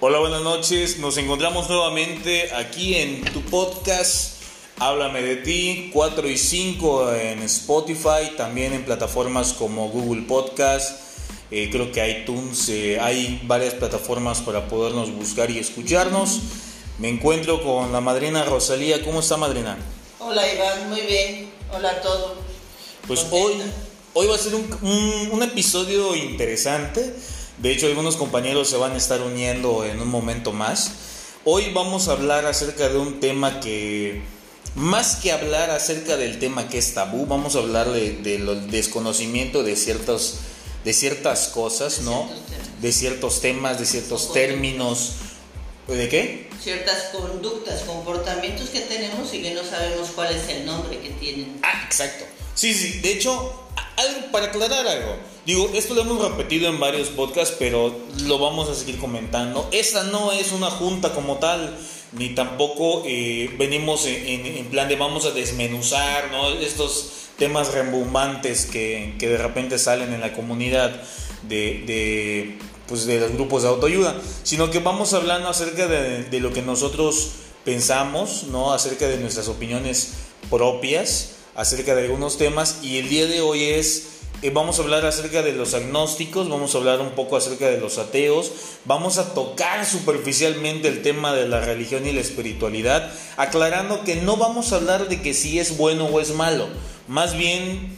Hola, buenas noches. Nos encontramos nuevamente aquí en tu podcast Háblame de ti, 4 y 5 en Spotify, también en plataformas como Google Podcast, eh, creo que iTunes, eh, hay varias plataformas para podernos buscar y escucharnos. Me encuentro con la madrina Rosalía. ¿Cómo está, madrina? Hola, Iván. Muy bien. Hola a todos. Pues hoy, hoy va a ser un, un episodio interesante. De hecho, algunos compañeros se van a estar uniendo en un momento más. Hoy vamos a hablar acerca de un tema que, más que hablar acerca del tema que es tabú, vamos a hablar del de, desconocimiento de, ciertos, de ciertas cosas, ¿no? De ciertos temas, de ciertos términos. ¿De qué? Ciertas conductas, comportamientos que tenemos y que no sabemos cuál es el nombre que tienen. Ah, exacto. Sí, sí. De hecho, algo, para aclarar algo, digo, esto lo hemos repetido en varios podcasts, pero lo vamos a seguir comentando. Esta no es una junta como tal, ni tampoco eh, venimos en, plan de vamos a desmenuzar ¿no? estos temas rembombantes que, que, de repente salen en la comunidad de, de, pues de los grupos de autoayuda, sino que vamos hablando acerca de, de lo que nosotros pensamos, ¿no? acerca de nuestras opiniones propias acerca de algunos temas y el día de hoy es, vamos a hablar acerca de los agnósticos, vamos a hablar un poco acerca de los ateos, vamos a tocar superficialmente el tema de la religión y la espiritualidad, aclarando que no vamos a hablar de que si es bueno o es malo, más bien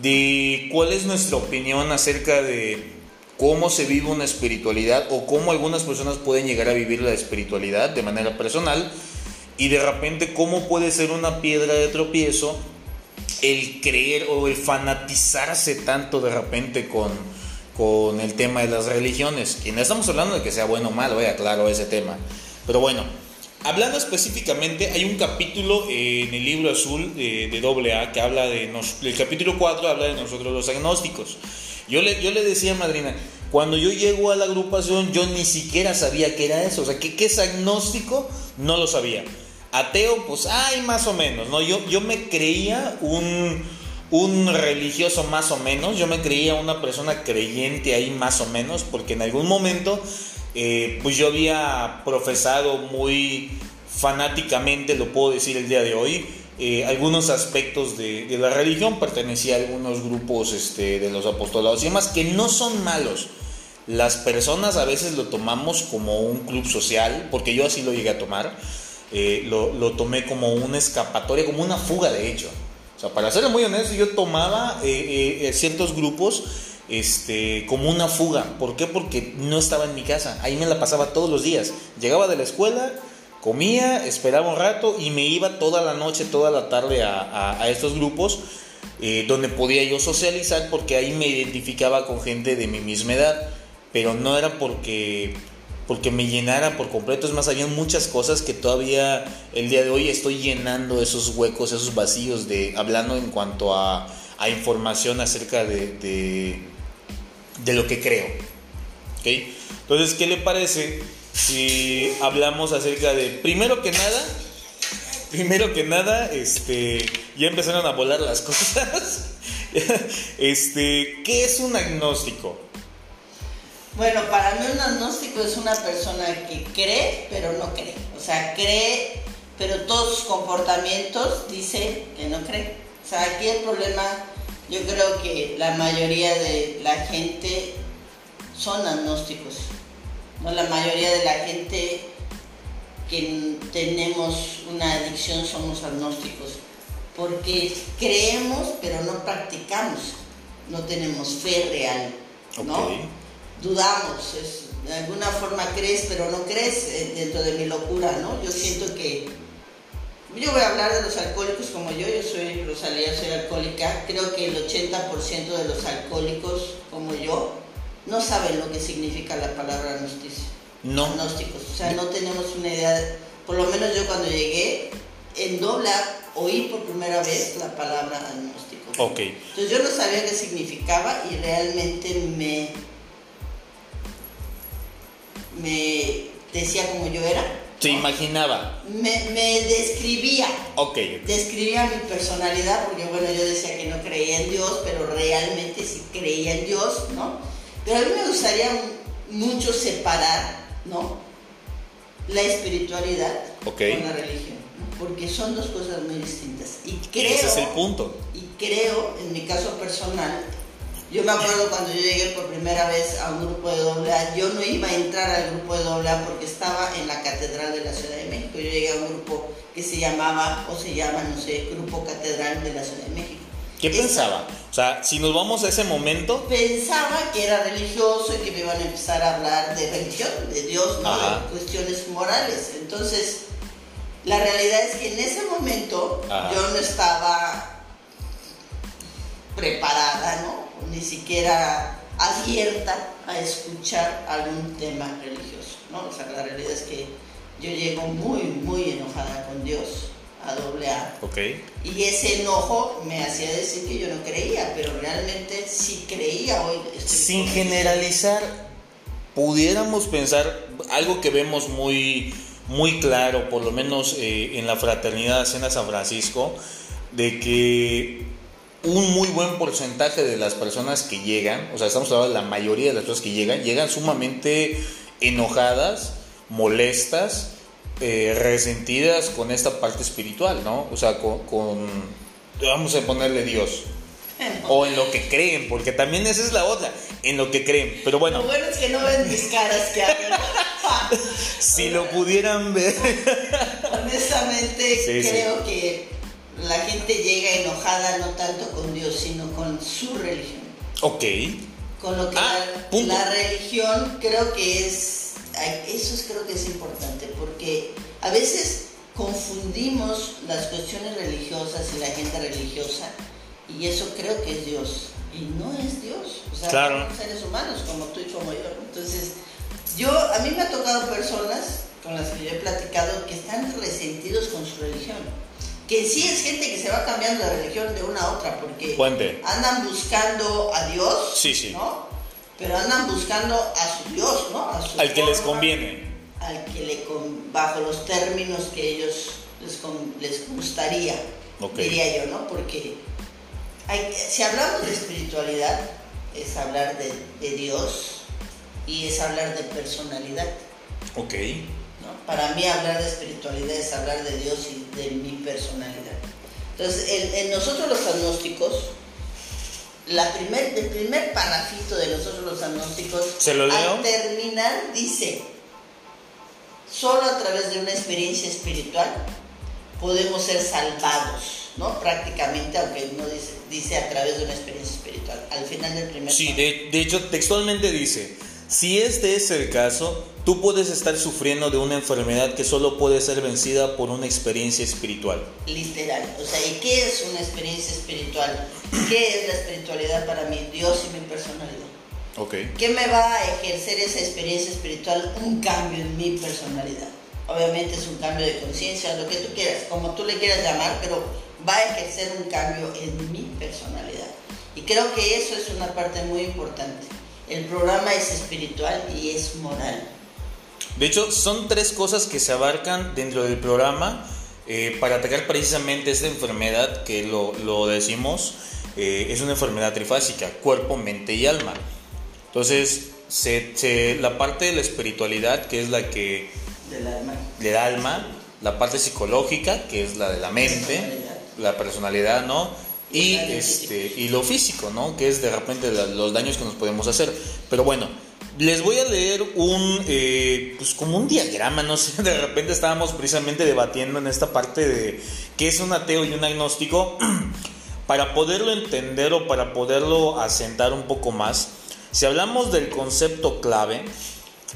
de cuál es nuestra opinión acerca de cómo se vive una espiritualidad o cómo algunas personas pueden llegar a vivir la espiritualidad de manera personal y de repente cómo puede ser una piedra de tropiezo el creer o el fanatizarse tanto de repente con, con el tema de las religiones. Y no estamos hablando de que sea bueno o malo, vaya claro ese tema. Pero bueno, hablando específicamente, hay un capítulo en el libro azul de, de AA que habla de. Nos, el capítulo 4 habla de nosotros los agnósticos. Yo le, yo le decía a Madrina, cuando yo llego a la agrupación, yo ni siquiera sabía qué era eso. O sea, ¿qué, qué es agnóstico? No lo sabía. Ateo, pues, ay, más o menos, ¿no? Yo, yo me creía un, un religioso más o menos, yo me creía una persona creyente ahí más o menos, porque en algún momento, eh, pues yo había profesado muy fanáticamente, lo puedo decir el día de hoy, eh, algunos aspectos de, la religión, pertenecía a algunos grupos este, de los apostolados y demás, que no son malos. Las personas a veces lo tomamos como un club social, porque yo así lo llegué a tomar eh, lo, tomé como una escapatoria, como una fuga de hecho. O sea, para ser muy honesto, yo tomaba eh, eh, ciertos grupos este, como una fuga. ¿Por qué? Porque no estaba en mi casa. Ahí me la pasaba todos los días. Llegaba de la escuela, comía, esperaba un rato y me iba toda la noche, toda la tarde a, a estos grupos donde podía yo socializar porque ahí me identificaba con gente de mi misma edad. Pero no era porque porque me llenara por completo. Es más, había muchas cosas que todavía el día de hoy estoy llenando esos huecos, esos vacíos, de, hablando en cuanto a, información acerca de, de, de, lo que creo. ¿Okay? Entonces, ¿qué le parece si hablamos acerca de, primero que nada, primero que nada, este, ya empezaron a volar las cosas. este, ¿qué es un agnóstico? Bueno, para mí un agnóstico es una persona que cree, pero no cree. O sea, cree, pero todos sus comportamientos dice que no cree. O sea, aquí el problema, yo creo que la mayoría de la gente son agnósticos. ¿no? La mayoría de la gente que tenemos una adicción somos agnósticos. Porque creemos, pero no practicamos. No tenemos fe real. ¿no? Dudamos, es, de alguna forma crees, pero no crees eh, dentro de mi locura, ¿no? Yo siento que, yo voy a hablar de los alcohólicos como yo, yo soy Rosalía, soy alcohólica, creo que el 80% de los alcohólicos como yo no saben lo que significa la palabra agnosticio. No. Agnósticos, o sea, no tenemos una idea, por lo menos yo cuando llegué, en dobla oí por primera vez la palabra agnóstico. Ok. Entonces yo no sabía qué significaba y realmente me me decía como yo era. Se imaginaba. Me, me describía. Ok. Describía mi personalidad, porque bueno, yo decía que no creía en Dios, pero realmente sí creía en Dios, ¿no? Pero a mí me gustaría mucho separar, ¿no? la espiritualidad Ok. con la religión, ¿no? porque son dos cosas muy distintas. Y creo, Ese es el punto. y creo, en mi caso personal, yo me acuerdo cuando yo llegué por primera vez a un grupo de doble A, yo no iba a entrar al grupo de doble A porque estaba en la Catedral de la Ciudad de México. Yo llegué a un grupo que se llamaba, o se llama, no sé, Grupo Catedral de la Ciudad de México. ¿Qué pensaba? O sea, si nos vamos a ese momento, Pensaba que era religioso y que me iban a empezar a hablar de religión, de Dios, ¿no? Ajá. de cuestiones morales. Entonces, la realidad es que en ese momento Ajá. yo no estaba preparada, ¿no? Ni siquiera abierta a escuchar algún tema religioso, ¿no? O sea, la realidad es que yo llego muy, muy enojada con Dios a doble A. ok. Y ese enojo me hacía decir que yo no creía, pero realmente sí creía hoy. Sin generalizar, pudiéramos pensar algo que vemos muy, muy claro, por lo menos eh, en la fraternidad Cena San Francisco, de que un muy buen porcentaje de las personas que llegan, o sea, estamos hablando de la mayoría de las personas que llegan, llegan sumamente enojadas, molestas, eh, resentidas con esta parte espiritual, ¿no? O sea, con, con- vamos a ponerle Dios. O en lo que creen, porque también esa es la otra, en lo que creen. Pero bueno, Lo bueno es que no ven mis caras que hablan. si lo pudieran ver. Honestamente, Sí, sí. creo que la gente llega enojada no tanto con Dios, sino con su religión. Ok. Con lo que Ah, la, religión creo que es, eso es, creo que es importante, porque a veces confundimos las cuestiones religiosas y la gente religiosa, y eso creo que es Dios, y no es Dios, o sea, Claro. somos seres humanos como tú y como yo. Entonces, yo, a mí me ha tocado personas con las que yo he platicado que están resentidos con su religión. Que sí es gente que se va cambiando de religión de una a otra, porque Puente. andan buscando a Dios, Sí, sí. ¿no? Pero andan buscando a su Dios, ¿no? A su Al que les conviene. Al que le con, bajo los términos que ellos les, con- les gustaría, diría yo, ¿no? Porque hay- si hablamos de espiritualidad, es hablar de, de Dios y es hablar de personalidad. Ok. Para mí hablar de espiritualidad es hablar de Dios y de mi personalidad. Entonces, en, en nosotros los agnósticos, la primer, el primer parrafito de nosotros los agnósticos, ¿Se lo leo? al terminar dice, solo a través de una experiencia espiritual podemos ser salvados, ¿no? Prácticamente, aunque no dice, dice a través de una experiencia espiritual. Al final del primer Sí, de hecho, textualmente dice, si este es el caso, tú puedes estar sufriendo de una enfermedad que solo puede ser vencida por una experiencia espiritual. literal. O sea, ¿y qué es una experiencia espiritual? ¿Qué es la espiritualidad para mí? Dios y mi personalidad. Ok. ¿Qué me va a ejercer esa experiencia espiritual? Un cambio en mi personalidad. Obviamente es un cambio de conciencia, lo que tú quieras, como tú le quieras llamar, pero va a ejercer un cambio en mi personalidad. Y creo que eso es una parte muy importante. El programa es espiritual y es moral. De hecho, son tres cosas que se abarcan dentro del programa eh, para atacar precisamente esta enfermedad que lo, lo decimos, eh, es una enfermedad trifásica, cuerpo, mente y alma. Entonces, se- se- la parte de la espiritualidad, que es la que Del alma. da alma, la parte psicológica, que es la de la mente, Personalidad. la personalidad, ¿no? Y, este, y lo físico, ¿no? Que es de repente los daños que nos podemos hacer. Pero bueno, les voy a leer un, eh, pues como un diagrama, no sé, de repente estábamos precisamente debatiendo en esta parte de qué es un ateo y un agnóstico. Para poderlo entender o para poderlo asentar un poco más, si hablamos del concepto clave,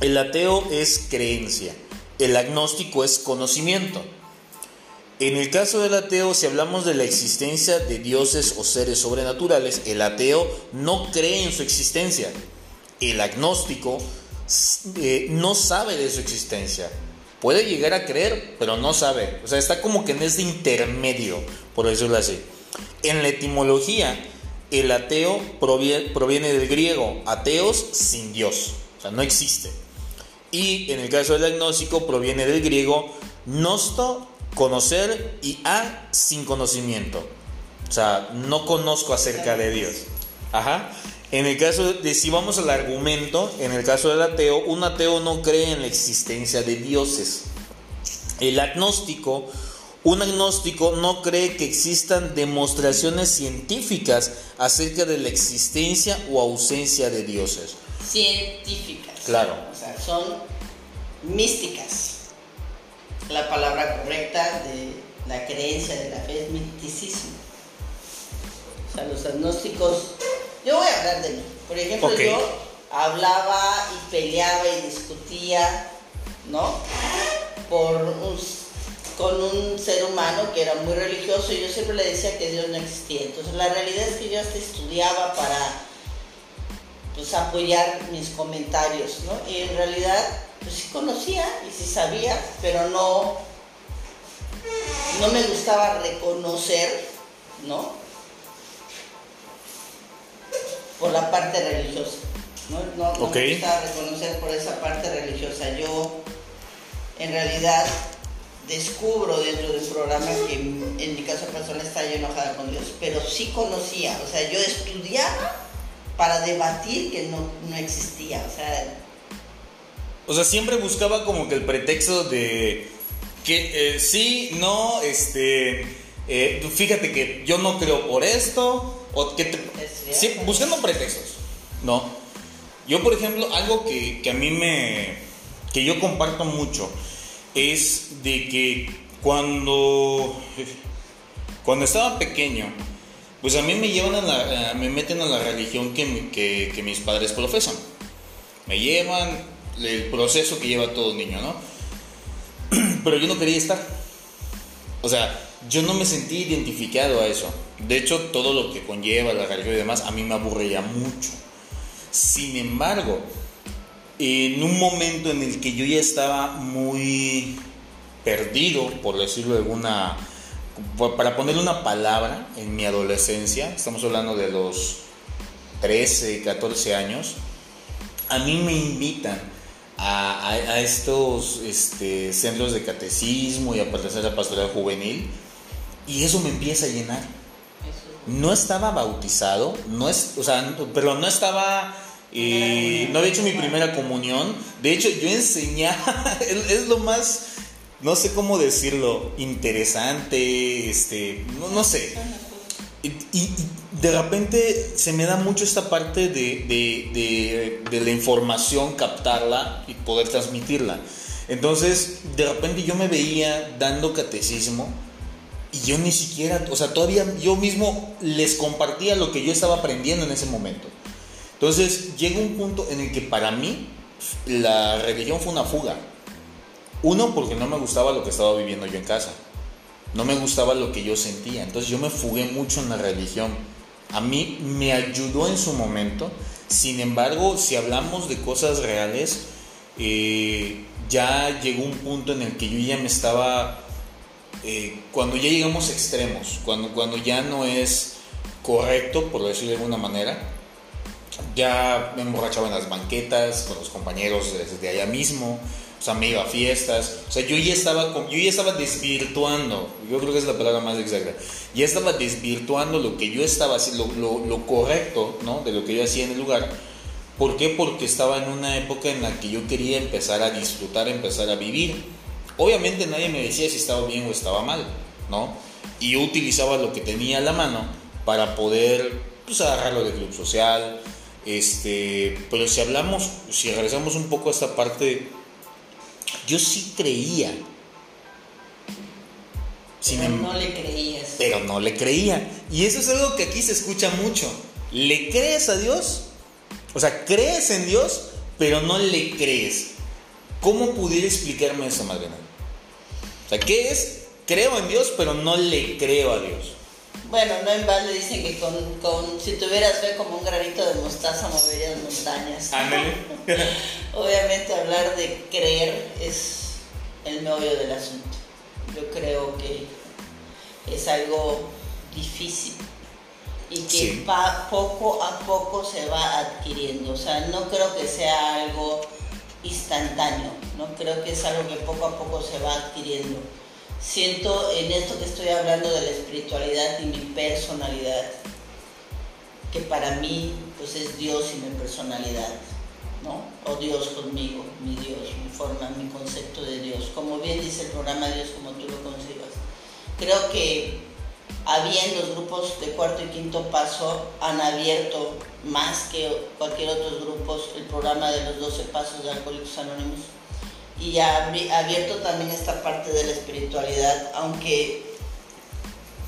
el ateo es creencia, el agnóstico es conocimiento. En el caso del ateo, si hablamos de la existencia de dioses o seres sobrenaturales, el ateo no cree en su existencia. El agnóstico eh, no sabe de su existencia. Puede llegar a creer, pero no sabe. O sea, está como que en ese intermedio, por decirlo así. En la etimología, el ateo provie- proviene del griego, ateos sin Dios. O sea, no existe. Y en el caso del agnóstico proviene del griego nosto, conocer y a sin conocimiento. O sea, no conozco acerca de Dios. Ajá. En el caso de, si vamos al argumento, en el caso del ateo, un ateo no cree en la existencia de dioses. El agnóstico, un agnóstico no cree que existan demostraciones científicas acerca de la existencia o ausencia de dioses. Científicas. Claro. O sea, son místicas. La palabra correcta de la creencia de la fe es misticismo. O sea, los agnósticos yo voy a hablar de mí. Por ejemplo, yo hablaba y peleaba y discutía, ¿no? Por con un ser humano que era muy religioso y yo siempre le decía que Dios no existía. Entonces la realidad es que yo hasta estudiaba para pues, apoyar mis comentarios, ¿no? Y en realidad pues sí conocía y sí sabía, pero no, no me gustaba reconocer, ¿no? por la parte religiosa. No, no, no me gusta reconocer por esa parte religiosa. Yo, en realidad, descubro dentro del programa que en mi caso personal está yo enojada con Dios, pero sí conocía, o sea, yo estudiaba para debatir que no, no existía, o sea... O sea, siempre buscaba como que el pretexto de que eh, sí, no, este, eh, fíjate que yo no creo por esto, o que sí, buscando pretextos, ¿no? Yo, por ejemplo, algo que, a mí me. que yo comparto mucho es de que cuando. cuando estaba pequeño, pues a mí me llevan a la, me meten a la religión que, que, mis padres profesan. Me llevan el proceso que lleva todo niño, ¿no? Pero yo no quería estar. O sea, yo no me sentí identificado a eso. De hecho, todo lo que conlleva la religión y demás a mí me aburría mucho. Sin embargo, en un momento en el que yo ya estaba muy perdido, por decirlo de alguna, para ponerle una palabra, en mi adolescencia, estamos hablando de los 13, 14 años, a mí me invitan a, estos este, centros de catecismo y a pertenecer a la pastoral juvenil y eso me empieza a llenar. No estaba bautizado, no es, o sea, pero no estaba, eh, no había hecho mi primera comunión. De hecho, yo enseñaba, es, lo más, no sé cómo decirlo, interesante, este, no, sé. Y, de repente se me da mucho esta parte de, de, de, la información, captarla y poder transmitirla. Entonces, de repente yo me veía dando catecismo y yo ni siquiera, o sea, todavía yo mismo les compartía lo que yo estaba aprendiendo en ese momento. Entonces llega un punto en el que para mí la religión fue una fuga. Uno, porque no me gustaba lo que estaba viviendo yo en casa. No me gustaba lo que yo sentía. Entonces yo me fugué mucho en la religión. A mí me ayudó en su momento. Sin embargo, si hablamos de cosas reales, eh, ya llegó un punto en el que yo ya me estaba eh, cuando ya llegamos a extremos, cuando, cuando ya no es correcto, por decirlo de alguna manera, ya me emborrachaba en las banquetas con los compañeros desde allá mismo, o sea, me iba a fiestas, o sea, yo ya estaba, yo ya estaba desvirtuando, yo creo que es la palabra más exacta, ya estaba desvirtuando lo que yo estaba haciendo, lo, lo correcto, ¿no? De lo que yo hacía en el lugar. ¿Por qué? Porque estaba en una época en la que yo quería empezar a disfrutar, empezar a vivir Obviamente nadie me decía si estaba bien o estaba mal, ¿no? Y yo utilizaba lo que tenía a la mano para poder pues, agarrarlo de club social. Este, pero si hablamos, si regresamos un poco a esta parte, yo sí creía. pero em- no le creías. Pero no le creía. Y eso es algo que aquí se escucha mucho. ¿Le crees a Dios? O sea, crees en Dios, pero no le crees. ¿Cómo pudiera explicarme eso, Madrena? O sea, ¿qué es? Creo en Dios, pero no le creo a Dios. Bueno, no en balde dicen que con, con, si tuvieras fe como un granito de mostaza moverías montañas. Obviamente hablar de creer es el meollo del asunto. Yo creo que es algo difícil y que poco a poco se va adquiriendo. O sea, no creo que sea algo instantáneo, ¿no? Creo que es algo que poco a poco se va adquiriendo. Siento en esto que estoy hablando de la espiritualidad y mi personalidad, que para mí pues es Dios y mi personalidad, ¿no? O Dios conmigo, mi Dios, mi forma, mi concepto de Dios. Como bien dice el programa Dios como tú lo concibas. Creo que había los grupos de cuarto y quinto paso han abierto más que cualquier otro grupos el programa de los 12 pasos de Alcohólicos Anónimos y ha abierto también esta parte de la espiritualidad, aunque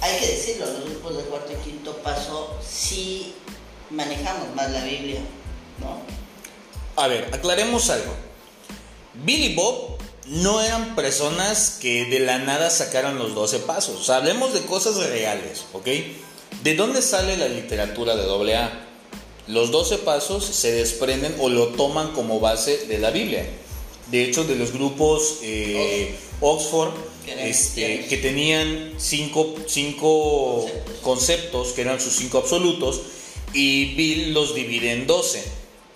hay que decirlo, los grupos de cuarto y quinto paso sí manejamos más la Biblia, ¿no? A ver, aclaremos algo. Billy Bob no eran personas que de la nada sacaran los 12 pasos. Hablemos de cosas reales, ¿ok? ¿De dónde sale la literatura de AA? Los 12 pasos se desprenden o lo toman como base de la Biblia. De hecho, de los grupos eh, Oxford, este, que tenían cinco, cinco conceptos, que eran sus cinco absolutos, y Bill los divide en 12,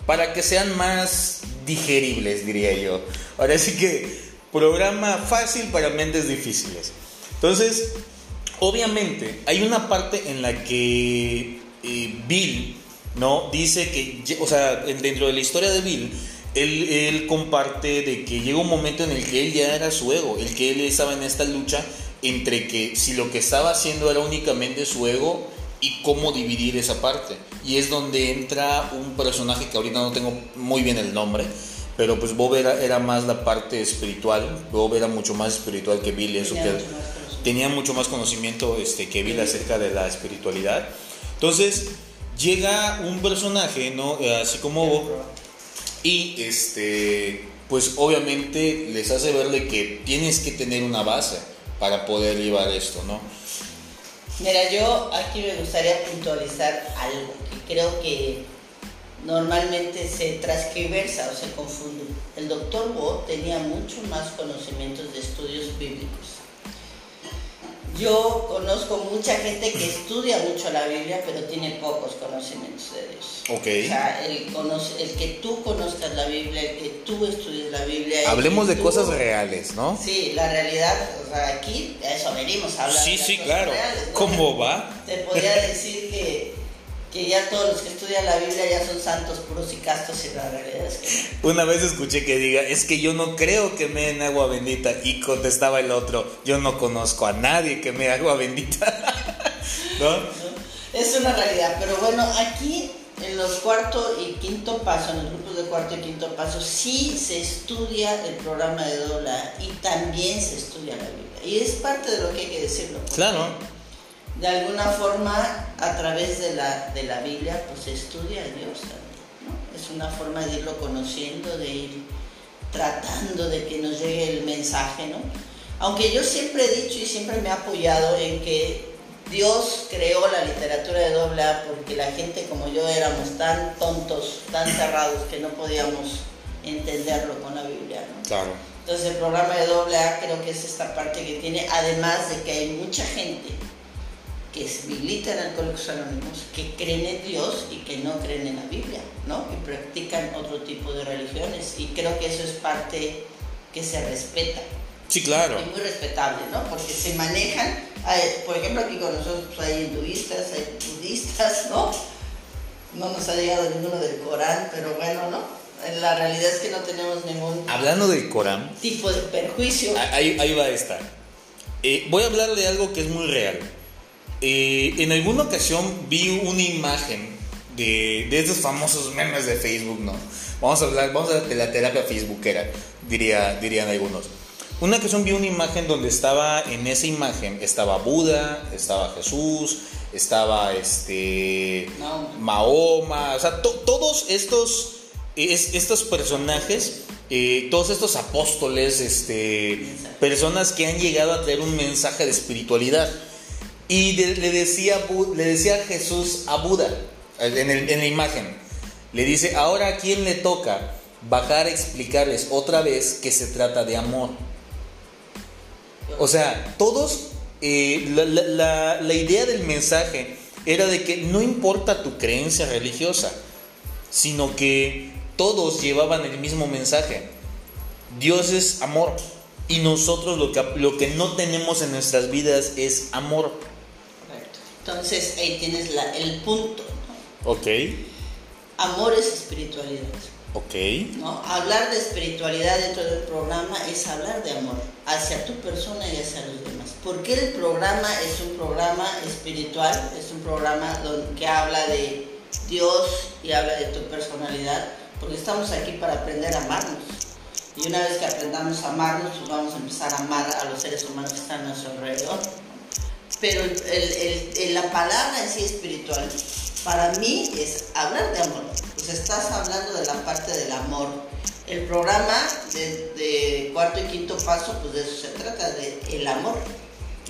para que sean más digeribles, diría yo. Ahora sí que programa fácil para mentes difíciles. Entonces, obviamente, hay una parte en la que eh, Bill, ¿no? Dice que, o sea, dentro de la historia de Bill, él, él, comparte de que llega un momento en el que él ya era su ego, el que él estaba en esta lucha entre que si lo que estaba haciendo era únicamente su ego y cómo dividir esa parte. Y es donde entra un personaje que ahorita no tengo muy bien el nombre, pero pues Bob era, más la parte espiritual, Bob era mucho más espiritual que Bill, eso que tenía mucho más conocimiento este, que Bill acerca de la espiritualidad. Entonces llega un personaje, ¿no? así como Bob, y este, pues obviamente les hace verle que tienes que tener una base para poder llevar esto, ¿no? Mira, yo aquí me gustaría puntualizar algo que creo que normalmente se transcriversa o se confunde. El doctor Bo tenía mucho más conocimientos de estudios bíblicos. Yo conozco mucha gente que estudia mucho la Biblia, pero tiene pocos conocimientos de Dios. Ok. O sea, el, el que tú conozcas la Biblia, el que tú estudies la Biblia. Hablemos de cosas reales, ¿no? Sí, la realidad, o sea, aquí a eso venimos a hablar. Sí, sí, claro. ¿Cómo va? Te podría decir que que ya todos los que estudian la Biblia ya son santos puros y castos y la realidad es que Una vez escuché que diga, es que yo no creo que me den agua bendita y contestaba el otro, yo no conozco a nadie que me dé agua bendita. ¿No? Es una realidad, pero bueno, aquí en los cuarto y quinto paso, en los grupos de cuarto y quinto paso, sí se estudia el programa de dobla y también se estudia la Biblia. Y es parte de lo que hay que decirlo. Claro de alguna forma a través de la, de la Biblia pues se estudia a Dios también, Es una forma de irlo conociendo, de ir tratando de que nos llegue el mensaje, ¿no? Aunque yo siempre he dicho y siempre me he apoyado en que Dios creó la literatura de doble A porque la gente como yo éramos tan tontos, tan cerrados que no podíamos entenderlo con la Biblia, ¿no? Claro. Entonces el programa de doble A creo que es esta parte que tiene, además de que hay mucha gente que militan alcohólicos anónimos, que creen en Dios y que no creen en la Biblia, ¿no? Que practican otro tipo de religiones. Y creo que eso es parte que se respeta. Sí, claro. Es muy respetable, ¿no? Porque se manejan, por ejemplo, aquí con nosotros pues, hay hinduistas, hay budistas, ¿no? No nos ha llegado ninguno del Corán, pero bueno, ¿no? La realidad es que no tenemos ningún... Hablando del Corán... Tipo de perjuicio. Ahí, ahí va a estar. Eh, voy a hablar de algo que es muy real. Eh, en alguna ocasión vi una imagen de, de esos famosos memes de Facebook, ¿no? Vamos a hablar, vamos a hablar de la terapia facebookera, diría, dirían algunos. Una ocasión vi una imagen donde estaba, en esa imagen, estaba Buda, estaba Jesús, estaba este Mahoma, o sea, todos estos, estos personajes, eh, todos estos apóstoles, este, personas que han llegado a traer un mensaje de espiritualidad. Y le, decía, le decía Jesús a Buda en, la imagen. Le dice, ahora a quién le toca bajar a explicarles otra vez que se trata de amor. O sea, todos, eh, la, la, idea del mensaje era de que no importa tu creencia religiosa, sino que todos llevaban el mismo mensaje. Dios es amor y nosotros lo que, lo que no tenemos en nuestras vidas es amor. Entonces ahí tienes la, el punto. Ok. Amor es espiritualidad. Ok. ¿no? Hablar de espiritualidad dentro del programa es hablar de amor hacia tu persona y hacia los demás. Porque el programa es un programa espiritual, es un programa donde, que habla de Dios y habla de tu personalidad, porque estamos aquí para aprender a amarnos. Y una vez que aprendamos a amarnos, pues vamos a empezar a amar a los seres humanos que están a nuestro alrededor. Pero la palabra en sí espiritual, para mí es hablar de amor. Pues estás hablando de la parte del amor. El programa de, cuarto y quinto paso, pues de eso se trata, de el amor.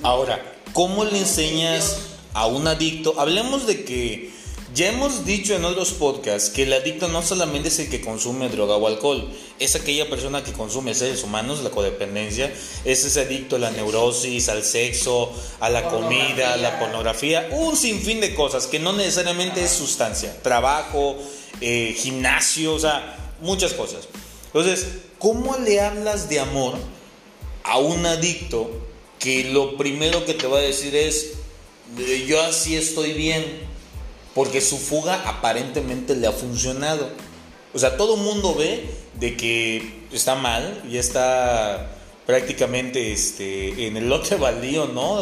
Ahora, ¿cómo le enseñas a un adicto? Hablemos de que ya hemos dicho en otros podcasts que el adicto no solamente es el que consume droga o alcohol, es aquella persona que consume seres humanos, la codependencia, es ese adicto a la neurosis, al sexo, a la comida, a la pornografía, un sinfín de cosas que no necesariamente es sustancia, trabajo, eh, gimnasio, o sea, muchas cosas. Entonces, ¿cómo le hablas de amor a un adicto que lo primero que te va a decir es, yo así estoy bien? Porque su fuga aparentemente le ha funcionado. O sea, todo mundo ve de que está mal, y está prácticamente este, en el lote baldío, ¿no?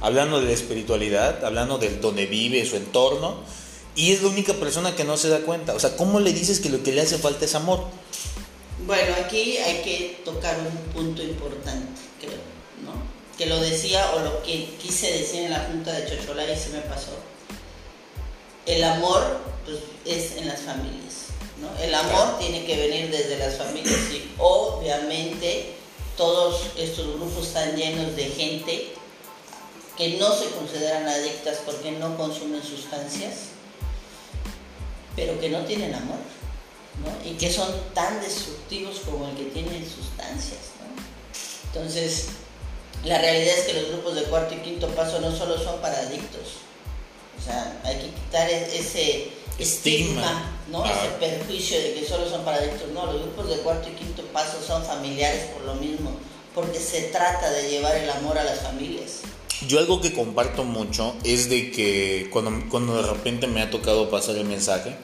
Hablando de la espiritualidad, hablando del donde vive, su entorno, y es la única persona que no se da cuenta. O sea, ¿cómo le dices que lo que le hace falta es amor? Bueno, aquí hay que tocar un punto importante, creo, ¿no? Que lo decía o lo que quise decir en la junta de Chochola y se me pasó el amor pues, es en las familias. ¿no? El amor tiene que venir desde las familias y obviamente todos estos grupos están llenos de gente que no se consideran adictas porque no consumen sustancias, pero que no tienen amor, ¿no? y que son tan destructivos como el que tiene sustancias. ¿no? Entonces, la realidad es que los grupos de cuarto y quinto paso no solo son para adictos, o sea, hay que quitar e-, ese estigma, ¿no? Ese perjuicio de que solo son para adictos. No, los grupos de cuarto y quinto paso son familiares por lo mismo, porque se trata de llevar el amor a las familias. Yo algo que comparto mucho es de que cuando, cuando de repente me ha tocado pasar el mensaje,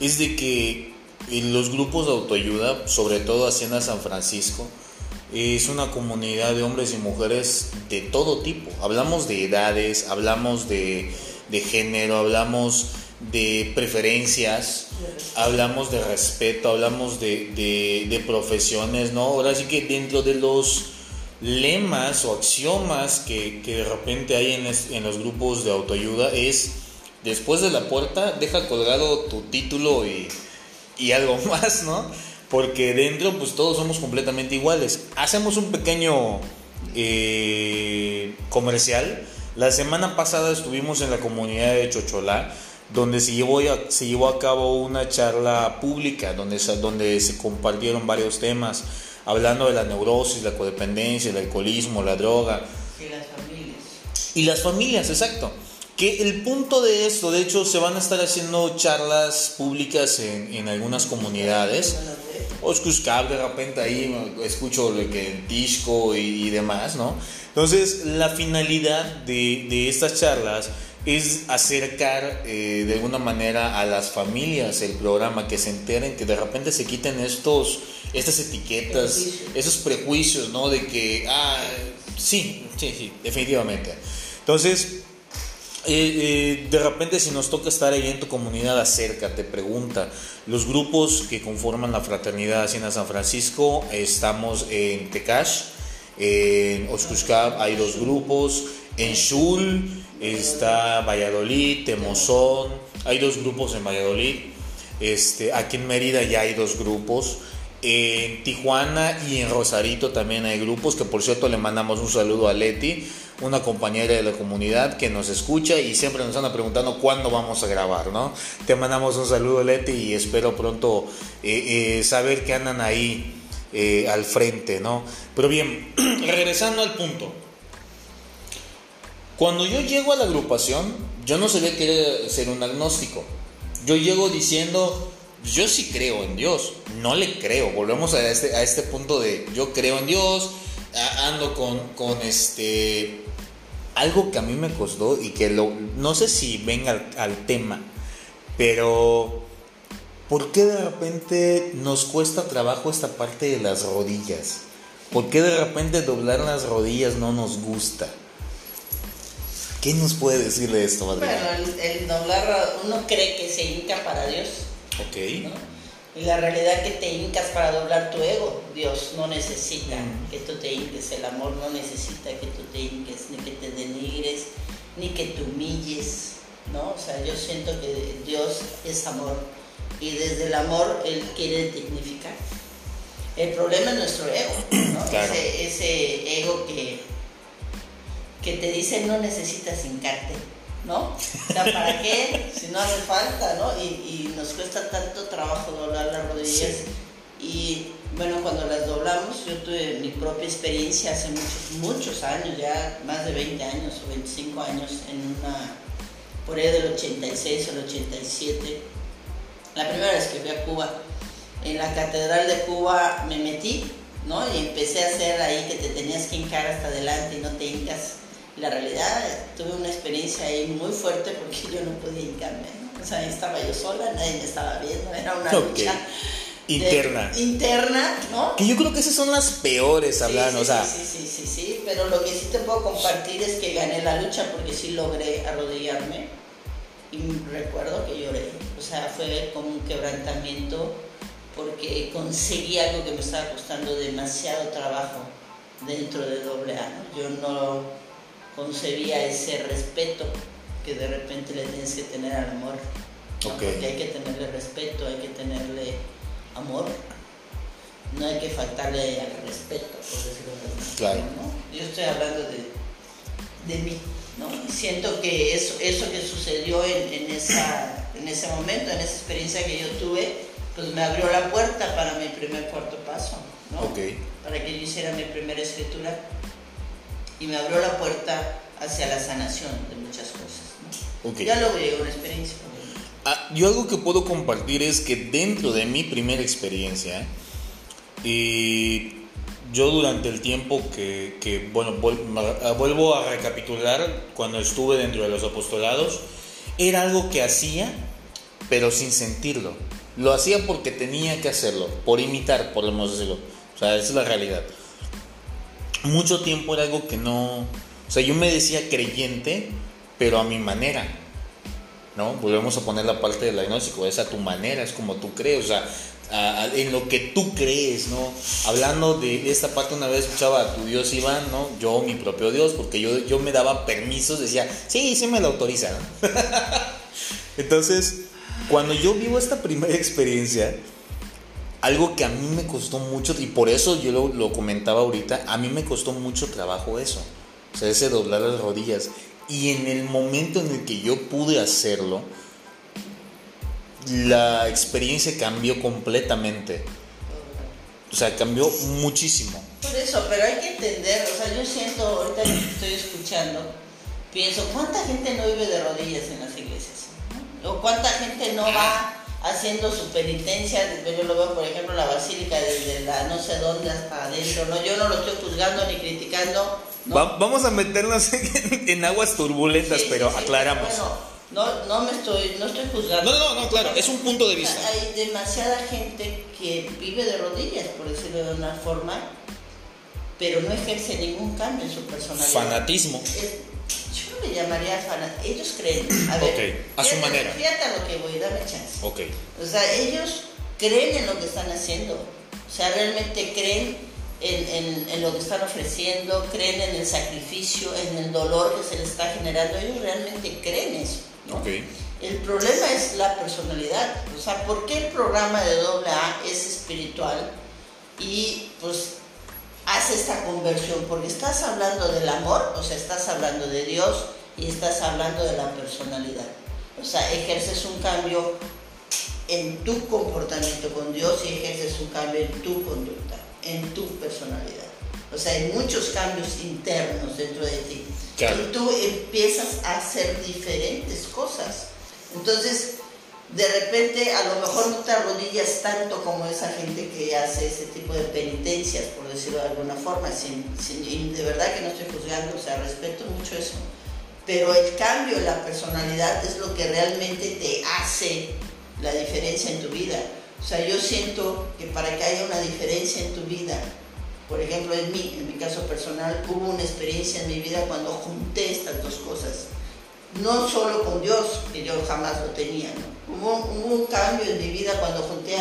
es de que los grupos de autoayuda, sobre todo Hacienda San Francisco, es una comunidad de hombres y mujeres de todo tipo. Hablamos de edades, hablamos de de género, hablamos de preferencias, hablamos de respeto, hablamos de, profesiones, ¿no? Ahora sí que dentro de los lemas o axiomas que, de repente hay en, en, los grupos de autoayuda es, después de la puerta, deja colgado tu título y, y algo más, ¿no? Porque dentro pues todos somos completamente iguales. Hacemos un pequeño eh, comercial la semana pasada estuvimos en la comunidad de Chocholá, donde se llevó, a, se llevó a cabo una charla pública, donde, donde se compartieron varios temas, hablando de la neurosis, la codependencia, el alcoholismo, la droga. Y las familias. Y las familias, exacto. Que el punto de esto, de hecho, se van a estar haciendo charlas públicas en, en algunas comunidades. Oscuscab, de repente ahí escucho lo que Tisco y, y demás, ¿no? Entonces, la finalidad de, estas charlas es acercar eh, de alguna manera a las familias el programa, que se enteren, que de repente se quiten estos, estas etiquetas, esos prejuicios, ¿no? De que, ah, sí, sí, sí, definitivamente. Entonces, eh, eh, de repente si nos toca estar ahí en tu comunidad, acércate, pregunta. Los grupos que conforman la Fraternidad Hacienda San Francisco, estamos en Tecash, en Oscushcap hay dos grupos. En Shul está Valladolid, Temozón. Hay dos grupos en Valladolid. Este, aquí en Mérida ya hay dos grupos. En Tijuana y en Rosarito también hay grupos, que por cierto le mandamos un saludo a Leti, una compañera de la comunidad que nos escucha y siempre nos anda preguntando cuándo vamos a grabar, ¿no? Te mandamos un saludo Leti y espero pronto eh, eh, saber que andan ahí eh, al frente, ¿no? Pero bien, regresando al punto. Cuando yo llego a la agrupación, yo no sabía que era ser un agnóstico. Yo llego diciendo, yo sí creo en Dios, no le creo. Volvemos a este, este punto de yo creo en Dios, ando con, este algo que a mí me costó y que lo, no sé si venga al, tema, Pero, ¿por qué de repente nos cuesta trabajo esta parte de las rodillas? ¿Por qué de repente doblar las rodillas no nos gusta? ¿Qué nos puede decir de esto, Bueno, el, doblar, uno cree que se hinca para Dios. Ok. Y la realidad que te hincas para doblar tu ego, Dios no necesita mm. que tú te hinques, el amor no necesita que tú te hinques, ni que te denigres, ni que te humilles, ¿no? O sea, yo siento que Dios es amor y desde el amor Él quiere dignificar. El problema es nuestro ego, ¿no? Ese, ese, ego que, que te dice no necesitas hincarte, ¿no? O sea, ¿para qué? Si no hace falta, ¿no? Y, nos cuesta tanto trabajo doblar las rodillas. Y bueno, cuando las doblamos, yo tuve mi propia experiencia hace muchos, muchos años, ya más de 20 años o 25 años, en una, por ahí del 86 al 87. La primera vez que fui a Cuba, en la Catedral de Cuba me metí, ¿no? Y empecé a hacer ahí que te tenías que hincar hasta adelante y no te hincas la realidad, tuve una experiencia ahí muy fuerte porque yo no podía ¿no? O sea, estaba yo sola, nadie me estaba viendo, era una lucha. Interna. interna, ¿no? Que yo creo que esas son las peores, hablando, sí, o sea. Sí, sí, sí, sí, pero lo que sí te puedo compartir es que gané la lucha porque sí logré arrodillarme y recuerdo que lloré. O sea, fue como un quebrantamiento porque conseguí algo que me estaba costando demasiado trabajo dentro de doble A. Yo no concebía ese respeto que de repente le tienes que tener al amor. Porque hay que tenerle respeto, hay que tenerle amor. No hay que faltarle al respeto, por decirlo así. Claro. Yo estoy hablando de, de mí. ¿no? siento que eso, eso que sucedió en, esa, en ese momento, en esa experiencia que yo tuve, pues me abrió la puerta para mi primer cuarto paso. ¿no? Para que yo hiciera mi primera escritura y me abrió la puerta hacia la sanación de muchas cosas. Ya luego llegó una experiencia. Ah, yo algo que puedo compartir es que dentro de mi primera experiencia, y yo durante el tiempo que, que bueno, ah, vuelvo a recapitular cuando estuve dentro de los apostolados, era algo que hacía, pero sin sentirlo. Lo hacía porque tenía que hacerlo, por imitar, por decirlo. O sea, esa es la realidad mucho tiempo era algo que no, o sea, yo me decía creyente, pero a mi manera, ¿no? Volvemos a poner la parte del diagnóstico, es a tu manera, es como tú crees, o sea, en lo que tú crees, ¿no? Hablando de esta parte, una vez escuchaba a tu Dios Iván, ¿no? Yo, mi propio Dios, porque yo, yo me daba permisos, decía, sí, sí me lo autoriza, ¿no? Entonces, cuando yo vivo esta primera experiencia, algo que a mí me costó mucho, y por eso yo lo, comentaba ahorita, a mí me costó mucho trabajo eso, o sea, ese doblar las rodillas. Y en el momento en el que yo pude hacerlo, la experiencia cambió completamente. O sea, cambió muchísimo. Por eso, pero hay que entender, o sea, yo siento, ahorita que estoy escuchando, pienso, ¿cuánta gente no vive de rodillas en las iglesias? ¿O cuánta gente no va haciendo su penitencia, yo lo veo por ejemplo en la basílica desde la no sé dónde hasta adentro, ¿no? yo no lo estoy juzgando ni criticando. vamos a meternos en, aguas turbulentas, pero aclaramos. no, no me estoy, no estoy juzgando. No, no, no, claro, es un punto de vista. Hay demasiada gente que vive de rodillas, por decirlo de una forma, pero no ejerce ningún cambio en su personalidad. Fanatismo le llamaría fanáticos. Ellos creen. A ver, a su manera. Fíjate a lo que voy, dame chance. Ok. O sea, ellos creen en lo que están haciendo. O sea, realmente creen en, en, lo que están ofreciendo, creen en el sacrificio, en el dolor que se les está generando. Ellos realmente creen eso. Okay. El problema es la personalidad. O sea, ¿por qué el programa de AA es espiritual? Y pues hace esta conversión, porque estás hablando del amor, o sea, estás hablando de Dios y estás hablando de la personalidad. O sea, ejerces un cambio en tu comportamiento con Dios y ejerces un cambio en tu conducta, en tu personalidad. O sea, hay muchos cambios internos dentro de ti. Y tú empiezas a hacer diferentes cosas. Entonces, de repente a lo mejor no te arrodillas tanto como esa gente que hace ese tipo de penitencias, por decirlo de alguna forma, y de verdad que no estoy juzgando, o sea, respeto mucho eso. Pero el cambio en la personalidad es lo que realmente te hace la diferencia en tu vida. O sea, yo siento que para que haya una diferencia en tu vida, por ejemplo, en mí, en mi caso personal, hubo una experiencia en mi vida cuando junté estas dos cosas. No solo con Dios, que yo jamás lo tenía, ¿no? Hubo, un cambio en mi vida cuando junté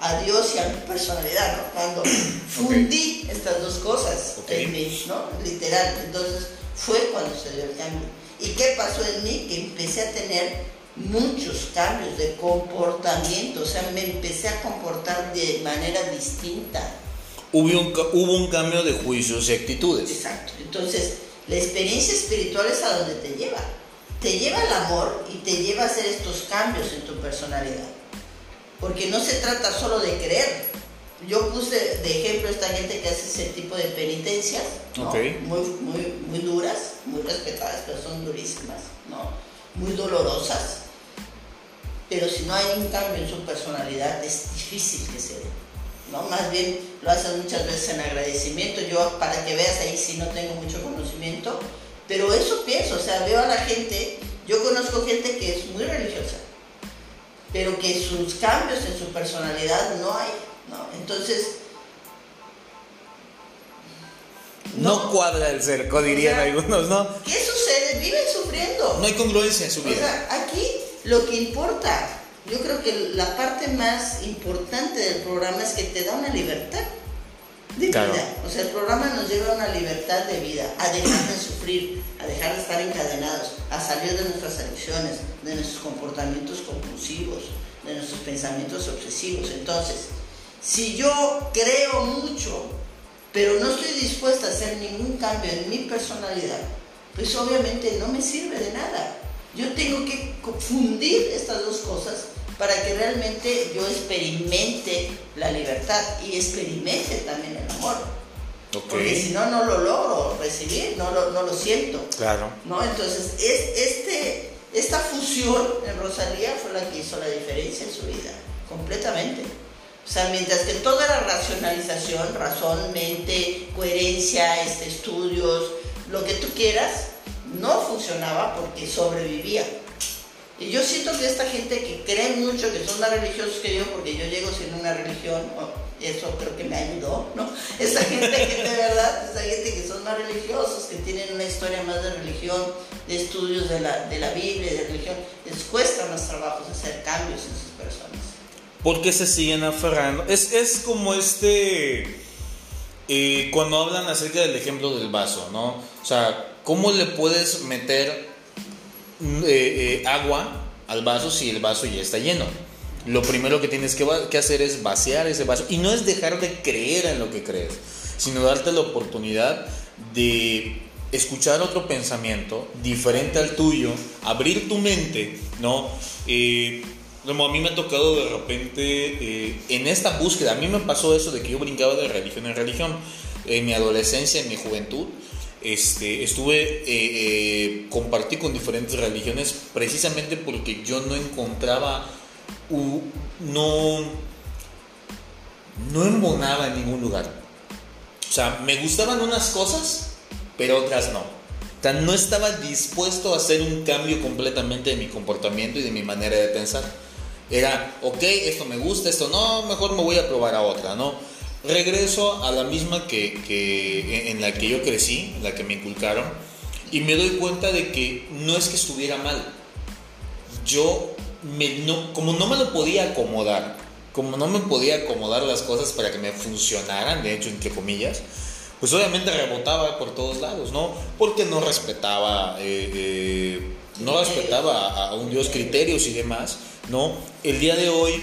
a, Dios y a mi personalidad, ¿no? Cuando fundí estas dos cosas en mí, ¿no? Literal. Entonces, fue cuando se dio el cambio. ¿Y qué pasó en mí? Que empecé a tener muchos cambios de comportamiento, o sea, me empecé a comportar de manera distinta. Hubo un, hubo un cambio de juicios y actitudes. Exacto. Entonces, la experiencia espiritual es a donde te lleva. Te lleva al amor y te lleva a hacer estos cambios en tu personalidad. Porque no se trata solo de creer. Yo puse de ejemplo a esta gente que hace ese tipo de penitencias, muy, muy, muy duras, muy respetadas, pero son durísimas, ¿no? muy dolorosas pero si no hay un cambio en su personalidad es difícil que se dé. ¿no? Más bien lo hacen muchas veces en agradecimiento. Yo, para que veas ahí, si no tengo mucho conocimiento, pero eso pienso, o sea, veo a la gente, yo conozco gente que es muy religiosa, pero que sus cambios en su personalidad no hay. ¿no? Entonces, no, cuadra el cerco, dirían algunos, ¿no? ¿Qué sucede? Viven sufriendo. No hay congruencia en su vida. O sea, aquí lo que importa, yo creo que la parte más importante del programa es que te da una libertad de vida. O sea, el programa nos lleva a una libertad de vida, a dejar de sufrir, a dejar de estar encadenados, a salir de nuestras adicciones, de nuestros comportamientos compulsivos, de nuestros pensamientos obsesivos. Entonces, si yo creo mucho, pero no estoy dispuesta a hacer ningún cambio en mi personalidad, pues obviamente no me sirve de nada. Yo tengo que fundir estas dos cosas para que realmente yo experimente la libertad y experimente también el amor. Porque si no, no lo logro recibir, no lo, no lo siento. Claro. ¿no? Entonces, es, este, esta fusión en Rosalía fue la que hizo la diferencia en su vida, completamente. O sea, mientras que todo era racionalización, razón, mente, coherencia, este, estudios, lo que tú quieras, no funcionaba porque sobrevivía. Y yo siento que esta gente que cree mucho, que son más religiosos que yo, porque yo llego sin una religión, eso creo que me ayudó, ¿no? Esa gente que de verdad, esa gente que son más religiosos, que tienen una historia más de religión, de estudios de la, de la Biblia, de religión, les cuesta más trabajo hacer cambios en sus personas. Porque se siguen aferrando. Es, es como este... Eh, cuando hablan acerca del ejemplo del vaso, ¿no? O sea, ¿cómo le puedes meter eh, eh, agua al vaso si el vaso ya está lleno? Lo primero que tienes que, hacer es vaciar ese vaso. Y no es dejar de creer en lo que crees, sino darte la oportunidad de escuchar otro pensamiento diferente al tuyo, abrir tu mente, ¿no? como a mí me ha tocado de repente eh, en esta búsqueda, a mí me pasó eso de que yo brincaba de religión en religión. En mi adolescencia, en mi juventud, este, estuve, eh, eh, compartí con diferentes religiones precisamente porque yo no encontraba, no, no embonaba en ningún lugar. O sea, me gustaban unas cosas, pero otras no. No estaba dispuesto a hacer un cambio completamente de mi comportamiento y de mi manera de pensar. Era, ok, esto me gusta, esto no, mejor me voy a probar a otra, ¿no? Regreso a la misma que, que en la que yo crecí, la que me inculcaron, y me doy cuenta de que no es que estuviera mal. Yo, me, no, como no me lo podía acomodar, como no me podía acomodar las cosas para que me funcionaran, de hecho, entre comillas, pues obviamente rebotaba por todos lados, ¿no? Porque no respetaba, eh, eh, no respetaba a un Dios criterios y demás. ¿no? El día de hoy,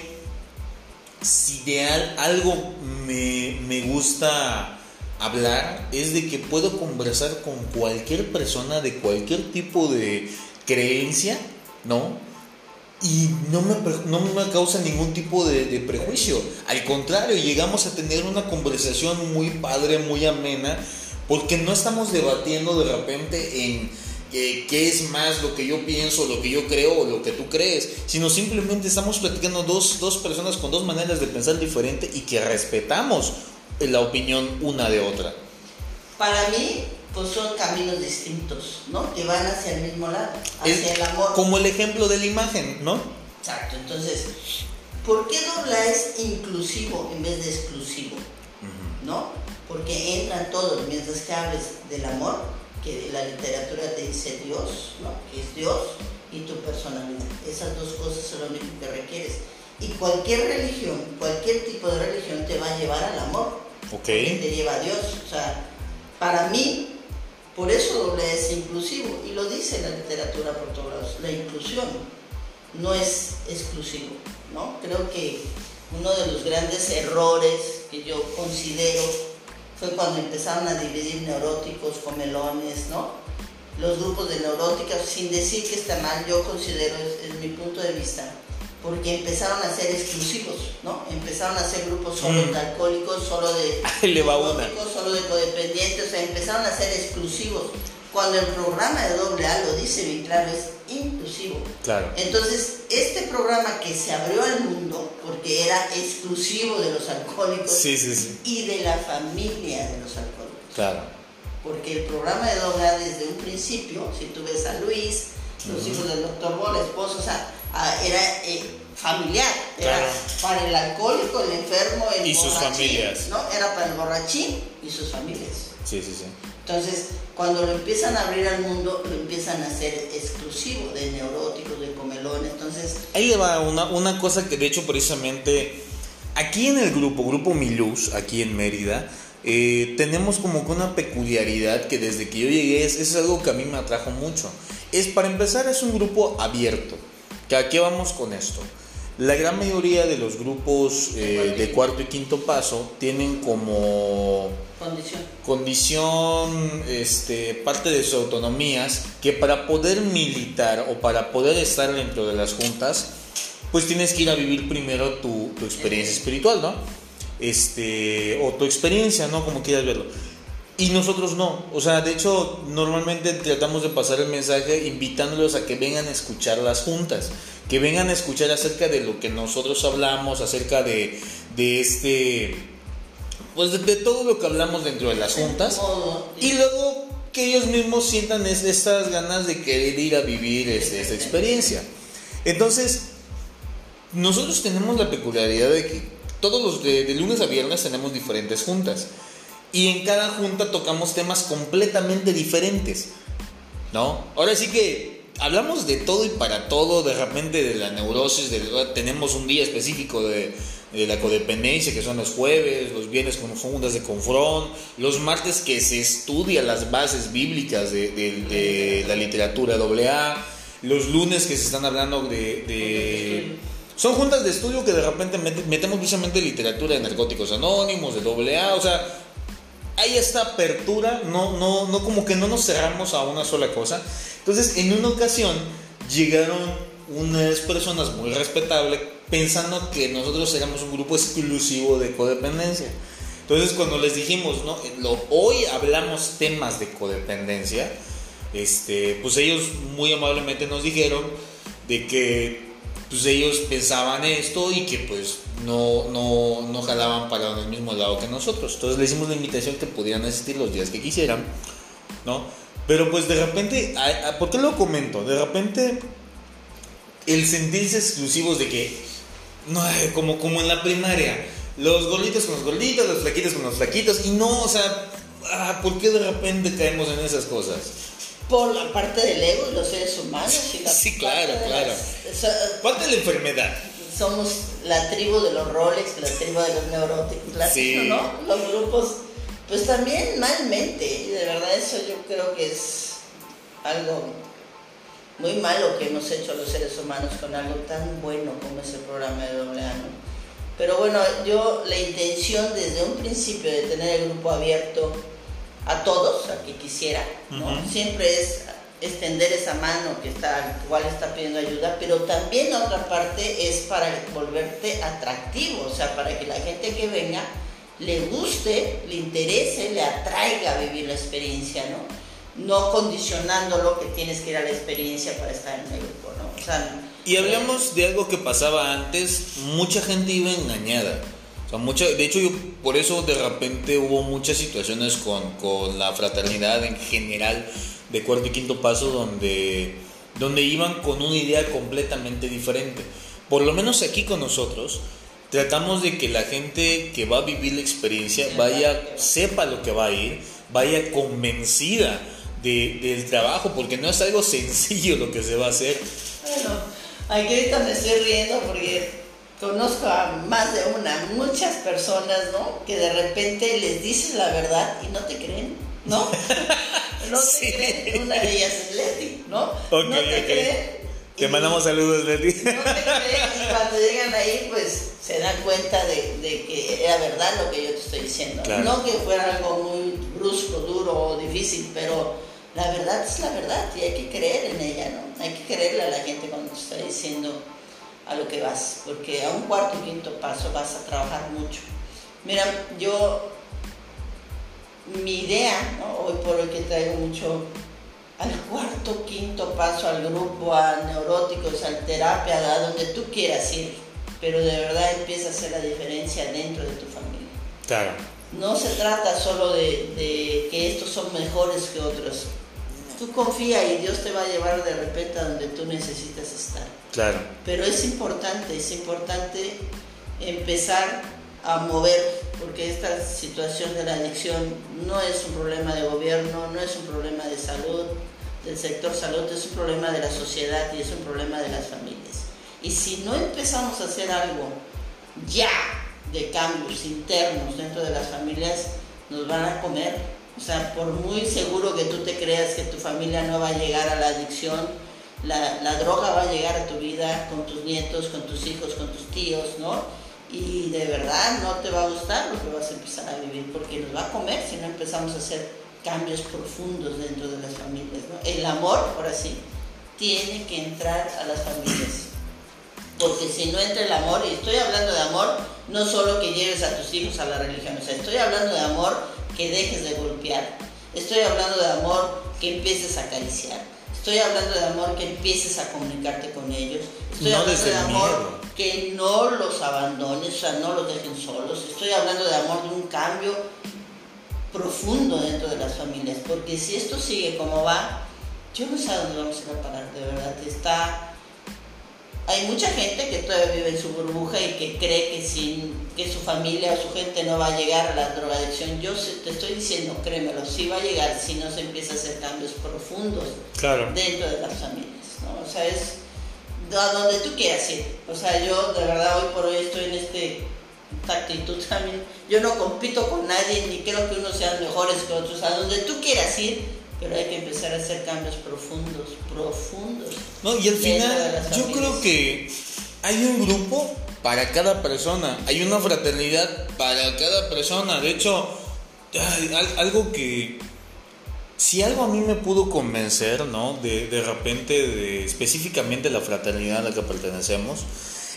si de algo me, me gusta hablar, es de que puedo conversar con cualquier persona de cualquier tipo de creencia, ¿no? y no me, no me causa ningún tipo de, de, prejuicio. Al contrario, llegamos a tener una conversación muy padre, muy amena, porque no estamos debatiendo de repente en qué es más lo que yo pienso, lo que yo creo o lo que tú crees, sino simplemente estamos platicando dos, dos personas con dos maneras de pensar diferente y que respetamos la opinión una de otra. Para mí, pues son caminos distintos, ¿no? Que van hacia el mismo lado, hacia el amor. Como el ejemplo de la imagen, ¿no? Exacto, entonces, ¿por qué dobla es inclusivo en vez de exclusivo? ¿No? Porque entra todo, mientras que hables del amor, que la literatura te dice Dios, ¿no? Que es Dios y tu personalidad. Esas dos cosas son lo único que requieres. Y cualquier religión, cualquier tipo de religión te va a llevar al amor. Ok. Que te lleva a Dios. O sea, para mí, por eso doble es inclusivo. Y lo dice la literatura por todos lados. La inclusión no es exclusivo. ¿no? Creo que uno de los grandes errores que yo considero fue cuando empezaron a dividir neuróticos, comelones, ¿no? Los grupos de neuróticos, sin decir que está mal, yo considero, es, mi punto de vista, porque empezaron a ser exclusivos, ¿no? Empezaron a ser grupos solo Mm. de alcohólicos, solo de Le va una. neuróticos, solo de codependientes, o sea, empezaron a ser exclusivos. Cuando el programa de doble A lo dice bien claro, es inclusivo. Claro. Entonces, este programa que se abrió al mundo, porque era exclusivo de los alcohólicos Sí, sí, sí. y de la familia de los alcohólicos. Claro. Porque el programa de doble A desde un principio, si tú ves a Luis, los hijos del doctor Bo, la esposa, o sea, ah, era eh, familiar, era Claro. para el alcohólico, el enfermo, el Y sus familias. ¿no? Era para el borrachín y sus familias. Sí, sí, sí. Entonces, cuando lo empiezan a abrir al mundo, lo empiezan a hacer exclusivo de neuróticos, de comelones. Entonces, Ahí le va una, una cosa que de hecho precisamente aquí en el grupo, Grupo Miluz, aquí en Mérida, eh, tenemos como que una peculiaridad que desde que yo llegué es, es algo que a mí me atrajo mucho. Es para empezar es un grupo abierto. ¿Que ¿A qué vamos con esto? La gran mayoría de los grupos eh, de cuarto y quinto paso tienen como condición. condición, este, parte de sus autonomías, que para poder militar o para poder estar dentro de las juntas, pues tienes que ir a vivir primero tu, tu experiencia espiritual, ¿no? Este, o tu experiencia, ¿no? Como quieras verlo. Y nosotros no. O sea, de hecho, normalmente tratamos de pasar el mensaje invitándolos a que vengan a escuchar las juntas, que vengan a escuchar acerca de lo que nosotros hablamos, acerca de, de este, pues de, de todo lo que hablamos dentro de las juntas. Y luego que ellos mismos sientan es- estas ganas de querer ir a vivir esta experiencia. Entonces, nosotros tenemos la peculiaridad de que todos los de, de lunes a viernes tenemos diferentes juntas. Y en cada junta tocamos temas completamente diferentes. ¿No? Ahora sí que hablamos de todo y para todo, de repente de la neurosis, de, tenemos un día específico de, la codependencia, que son los jueves, los viernes con juntas de confront, los martes que se estudia las bases bíblicas de, de- la literatura AA, los lunes que se están hablando de... son juntas de estudio que de repente met- metemos precisamente literatura de narcóticos anónimos, de AA, o sea, hay esta apertura, no, no, no como que no nos cerramos a una sola cosa. Entonces, en una ocasión llegaron unas personas muy respetables pensando que nosotros éramos un grupo exclusivo de codependencia. Entonces, cuando les dijimos, no, Lo- hoy hablamos temas de codependencia, este, pues ellos muy amablemente nos dijeron de que pues ellos pensaban esto y que pues no, no, no jalaban para el mismo lado que nosotros. Entonces le hicimos la invitación que pudieran asistir los días que quisieran, ¿no? Pero pues de repente, ¿por qué lo comento? De repente el sentirse exclusivos de que, no, como, como en la primaria, los gorditos con los gorditos, los flaquitos con los flaquitos, y no, o sea, ah, ¿por qué de repente caemos en esas cosas? Por la parte del ego y los seres humanos. Y la Sí, claro, de claro. las- o sea, Parte de la enfermedad. somos la tribu de los Rolex, la tribu de los neuróticos, la Sí. tribu, ¿no? Los grupos, pues también malmente, y de verdad eso yo creo que es algo muy malo que hemos hecho los seres humanos con algo tan bueno como es el programa de doble ¿no? Pero bueno, yo la intención desde un principio de tener el grupo abierto a todos, a que quisiera, ¿no? Siempre es extender esa mano que está, igual está pidiendo ayuda, pero también la otra parte es para volverte atractivo, o sea, para que la gente que venga le guste, le interese, le atraiga a vivir la experiencia, ¿no? No condicionándolo que tienes que ir a la experiencia para estar en el grupo, ¿no? O sea, Y hablamos de algo que pasaba antes, mucha gente iba engañada. Sea, mucha, de hecho, yo, por eso de repente hubo muchas situaciones con, con la fraternidad en general de cuarto y quinto paso donde, donde iban con una idea completamente diferente. por lo menos aquí con nosotros, tratamos de que la gente que va a vivir la experiencia vaya, sepa lo que va a ir, vaya convencida de, del trabajo, porque no es algo sencillo lo que se va a hacer. Bueno, aquí ahorita me estoy riendo porque conozco a más de una, muchas personas, ¿no? Que de repente les dices la verdad y no te creen, ¿no? no te creen. Una de ellas es Leti, ¿no? no te creen. Te mandamos saludos, Leti. No te creen y cuando llegan ahí, pues se dan cuenta de, de, que era verdad lo que yo te estoy diciendo. No que fuera algo muy brusco, duro o difícil, pero la verdad es la verdad y hay que creer en ella, ¿no? Hay que creerle a la gente cuando te está diciendo a lo que vas, porque a un cuarto o quinto paso vas a trabajar mucho. Mira, yo, mi idea, hoy por hoy que traigo mucho al cuarto, quinto paso, al grupo, a neuróticos, al terapia, a donde tú quieras ir, pero de verdad empieza a hacer la diferencia dentro de tu familia. Claro. No se trata solo de, de que estos son mejores que otros. Tú confía y Dios te va a llevar de repente a donde tú necesitas estar. Claro. Pero es importante, es importante empezar a mover, porque esta situación de la adicción no es un problema de gobierno, no es un problema de salud, del sector salud, es un problema de la sociedad y es un problema de las familias. Y si no empezamos a hacer algo ya de cambios internos dentro de las familias, nos van a comer. O sea, por muy seguro que tú te creas que tu familia no va a llegar a la adicción, la, droga va a llegar a tu vida con tus nietos, con tus hijos, con tus tíos, ¿no? Y de verdad no te va a gustar lo que vas a empezar a vivir porque nos va a comer si no empezamos a hacer cambios profundos dentro de las familias, ¿no? El amor, ahora sí, tiene que entrar a las familias. Porque si no entra el amor, y estoy hablando de amor, no solo que lleves a tus hijos a la religión, o sea, estoy hablando de amor que dejes de golpear, estoy hablando de amor que empieces a acariciar, Estoy hablando de amor que empieces a comunicarte con ellos. Estoy hablando de amor que no los abandones, o sea, no los dejen solos. Estoy hablando de amor de un cambio profundo dentro de las familias. Porque si esto sigue como va, yo no sé a dónde vamos a ir a parar, de verdad. Está hay mucha gente que todavía vive en su burbuja y que cree que, sin, que su familia o su gente no va a llegar a la drogadicción. Yo te estoy diciendo, créemelo, sí va a llegar si no se empieza a hacer cambios profundos dentro de las familias. ¿no? O sea, es a donde tú quieras ir. O sea, yo de verdad hoy por hoy estoy en este, esta actitud también. Yo no compito con nadie ni creo que unos sean mejores que otros. A donde tú quieras ir, pero hay que empezar a hacer cambios profundos, profundos. No, y al final yo creo que hay un grupo para cada persona, hay una fraternidad para cada persona. De hecho, algo que si algo a mí me pudo convencer, ¿no? De, de repente, de, específicamente la fraternidad a la que pertenecemos,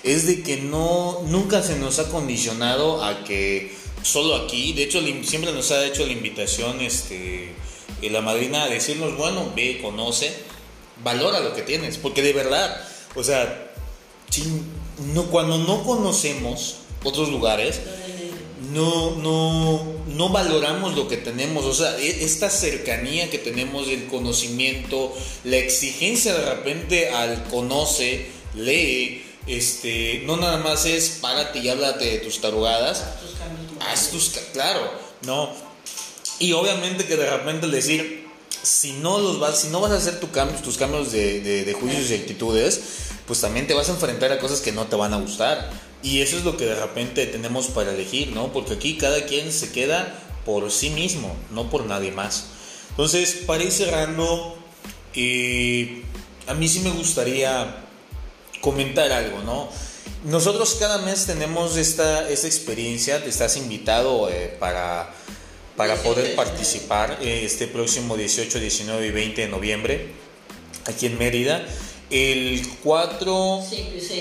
es de que no, nunca se nos ha condicionado a que solo aquí, de hecho siempre nos ha hecho la invitación, este, y la madrina a decirnos, bueno, ve, conoce, valora lo que tienes, porque de verdad, o sea, no, cuando no conocemos otros lugares, no, no, no valoramos lo que tenemos, o sea, e, esta cercanía que tenemos, el conocimiento, la exigencia de repente al conoce, lee, este, no nada más es párate y háblate de tus tarugadas, haz tus, claro, no, y obviamente que de repente decir, si no, los vas, si no vas a hacer tu cambio, tus cambios de, de, juicios y actitudes, pues también te vas a enfrentar a cosas que no te van a gustar. Y eso es lo que de repente tenemos para elegir, ¿no? Porque aquí cada quien se queda por sí mismo, no por nadie más. Entonces, para ir cerrando, eh, a mí sí me gustaría comentar algo, ¿no? Nosotros cada mes tenemos esta, esta experiencia, te estás invitado eh, para para poder participar este próximo 18, 19 y 20 de noviembre aquí en Mérida. El 4,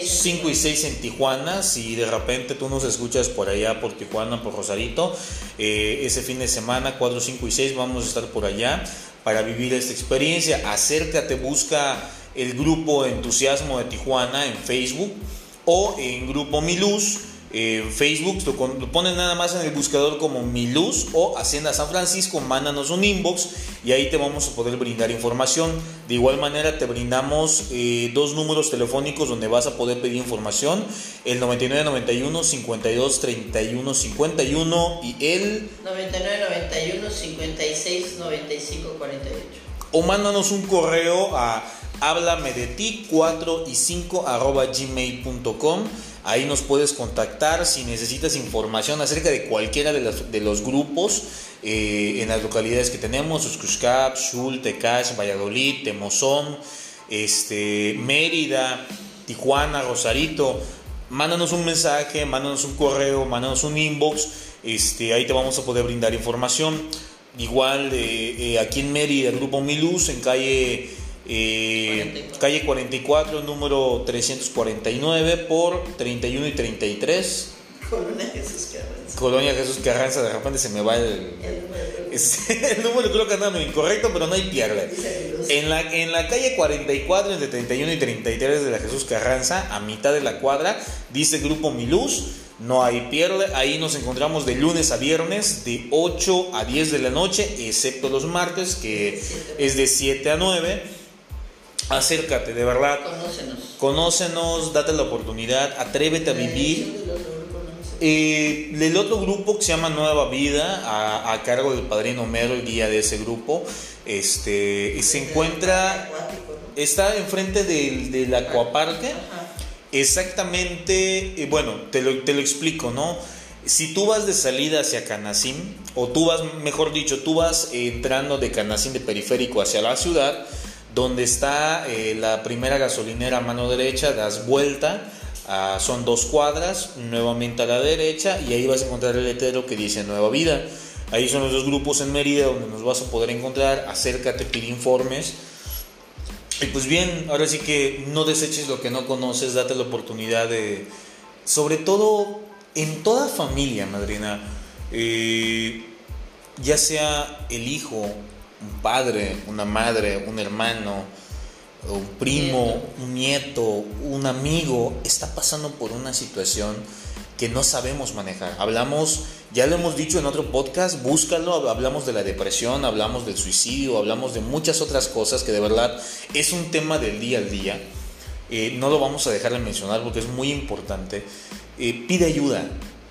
5 y 6 en Tijuana, si de repente tú nos escuchas por allá, por Tijuana, por Rosarito, eh, ese fin de semana, 4, 5 y 6 vamos a estar por allá para vivir esta experiencia. Acércate, busca el grupo Entusiasmo de Tijuana en Facebook o en Grupo Mi Luz Facebook, lo, ponen nada más en el buscador como Mi Luz o Hacienda San Francisco, mándanos un inbox y ahí te vamos a poder brindar información. De igual manera te brindamos eh, dos números telefónicos donde vas a poder pedir información, el 9991 52 31 51 y el 9991 56 95 48. O mándanos un correo a háblame de ti 4 y 5 arroba gmail.com Ahí nos puedes contactar si necesitas información acerca de cualquiera de los, grupos eh, en las localidades que tenemos, Uscuxcap, Shul, Tecash, Valladolid, Temozón, este, Mérida, Tijuana, Rosarito. Mándanos un mensaje, mándanos un correo, mándanos un inbox, este, ahí te vamos a poder brindar información. Igual eh, aquí en Mérida, el Grupo Miluz, en calle eh, calle 44, número 349 por 31 y 33. Colonia Jesús Carranza. Colonia Jesús Carranza, de repente se me va el, el número. creo que anda incorrecto, pero no hay pierde. En la, en la calle 44, entre 31 y 33 de la Jesús Carranza, a mitad de la cuadra, dice Grupo Miluz. No hay pierde, ahí nos encontramos de lunes a viernes, de 8 a 10 de la noche, excepto los martes, que es de 7 a 9 acércate, de verdad. Conócenos. Conócenos, date la oportunidad, atrévete a vivir. Eh, el otro grupo que se llama Nueva Vida, a, cargo del padrino Homero, el guía de ese grupo, este, se encuentra, está enfrente del, del acuaparque. Exactamente, eh, bueno, te lo, te lo explico, ¿no? Si tú vas de salida hacia Canacín, o tú vas, mejor dicho, tú vas entrando de Canacín de periférico hacia la ciudad, donde está eh, la primera gasolinera a mano derecha, das vuelta, ah, son dos cuadras, nuevamente a la derecha y ahí vas a encontrar el letrero que dice Nueva Vida. Ahí son los dos grupos en Mérida donde nos vas a poder encontrar, acércate, pide informes. Y pues bien, ahora sí que no deseches lo que no conoces, date la oportunidad de, sobre todo en toda familia, madrina, eh, ya sea el hijo, un padre, una madre, un hermano, un primo, un nieto, un amigo, está pasando por una situación que no sabemos manejar. Hablamos, ya lo hemos dicho en otro podcast, búscalo, hablamos de la depresión, hablamos del suicidio, hablamos de muchas otras cosas que de verdad es un tema del día al día. Eh, no lo vamos a dejar de mencionar porque es muy importante. Eh, pide ayuda,